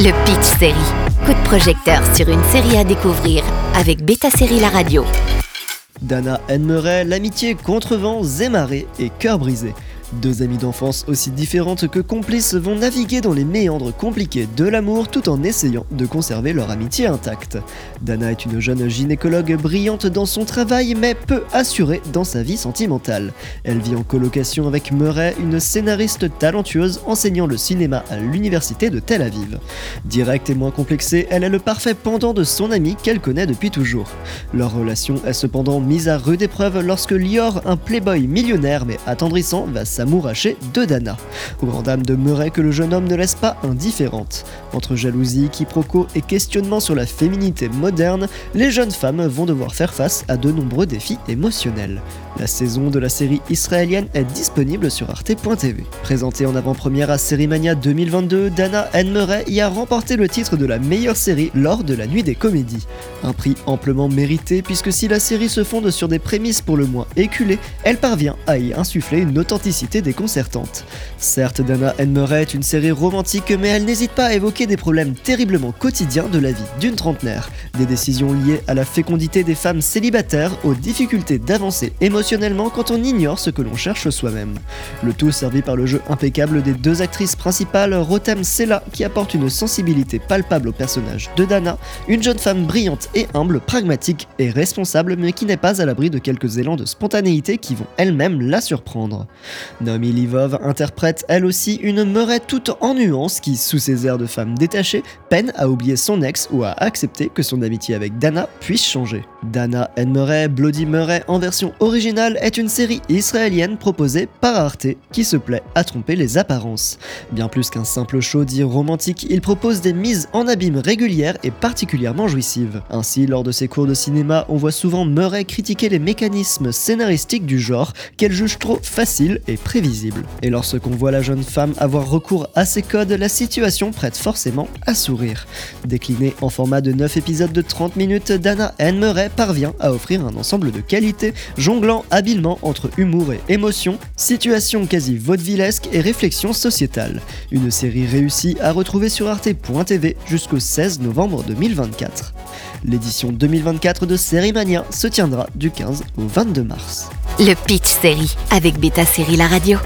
Le Pitch Série. Coup de projecteur sur une série à découvrir avec Beta Série La Radio. Dana Murray, l'amitié contre vents et et cœur brisé. Deux amies d'enfance aussi différentes que complices vont naviguer dans les méandres compliqués de l'amour tout en essayant de conserver leur amitié intacte. Dana est une jeune gynécologue brillante dans son travail mais peu assurée dans sa vie sentimentale. Elle vit en colocation avec Murray, une scénariste talentueuse enseignant le cinéma à l'université de Tel Aviv. Directe et moins complexée, elle est le parfait pendant de son amie qu'elle connaît depuis toujours. Leur relation est cependant mise à rude épreuve lorsque Lior, un playboy millionnaire mais attendrissant, va s'amouracher de Dana. Au grand dame de Murray que le jeune homme ne laisse pas indifférente. Entre jalousie, quiproquos et questionnements sur la féminité moderne, les jeunes femmes vont devoir faire face à de nombreux défis émotionnels. La saison de la série israélienne est disponible sur arte.tv. Présentée en avant-première à Sérimania 2022, Dana Anne Murray y a remporté le titre de la meilleure série lors de la Nuit des Comédies. Un prix amplement mérité puisque si la série se fonde sur des prémices pour le moins éculées, elle parvient à y insuffler une authenticité déconcertante. Certes, Dana Anne Murray est une série romantique, mais elle n'hésite pas à évoquer des problèmes terriblement quotidiens de la vie d'une trentenaire, des décisions liées à la fécondité des femmes célibataires, aux difficultés d'avancer émotionnellement quand on ignore ce que l'on cherche soi-même. Le tout servi par le jeu impeccable des deux actrices principales, Rotem Sella, qui apporte une sensibilité palpable au personnage de Dana, une jeune femme brillante et humble, pragmatique et responsable, mais qui n'est pas à l'abri de quelques élans de spontanéité qui vont elles-mêmes la surprendre. Naomi Livov interprète elle aussi une Murray toute en nuances qui, sous ses airs de femme détachée, peine à oublier son ex ou à accepter que son amitié avec Dana puisse changer. Dana and Murray, Bloody Murray en version originale est une série israélienne proposée par Arte qui se plaît à tromper les apparences. Bien plus qu'un simple show dit romantique, il propose des mises en abîme régulières et particulièrement jouissives. Ainsi, lors de ses cours de cinéma, on voit souvent Murray critiquer les mécanismes scénaristiques du genre qu'elle juge trop faciles et prévisibles. Et lorsqu'on voit la jeune femme avoir recours à ces codes, la situation prête forcément à sourire. Déclinée en format de 9 épisodes de 30 minutes, Dana Anne Murray parvient à offrir un ensemble de qualités, jonglant habilement entre humour et émotion, situation quasi vaudevillesque et réflexion sociétale. Une série réussie à retrouver sur arte.tv jusqu'au 16 novembre 2024. L'édition 2024 de Série Mania se tiendra du 15 au 22 mars. Série avec Beta Série La Radio.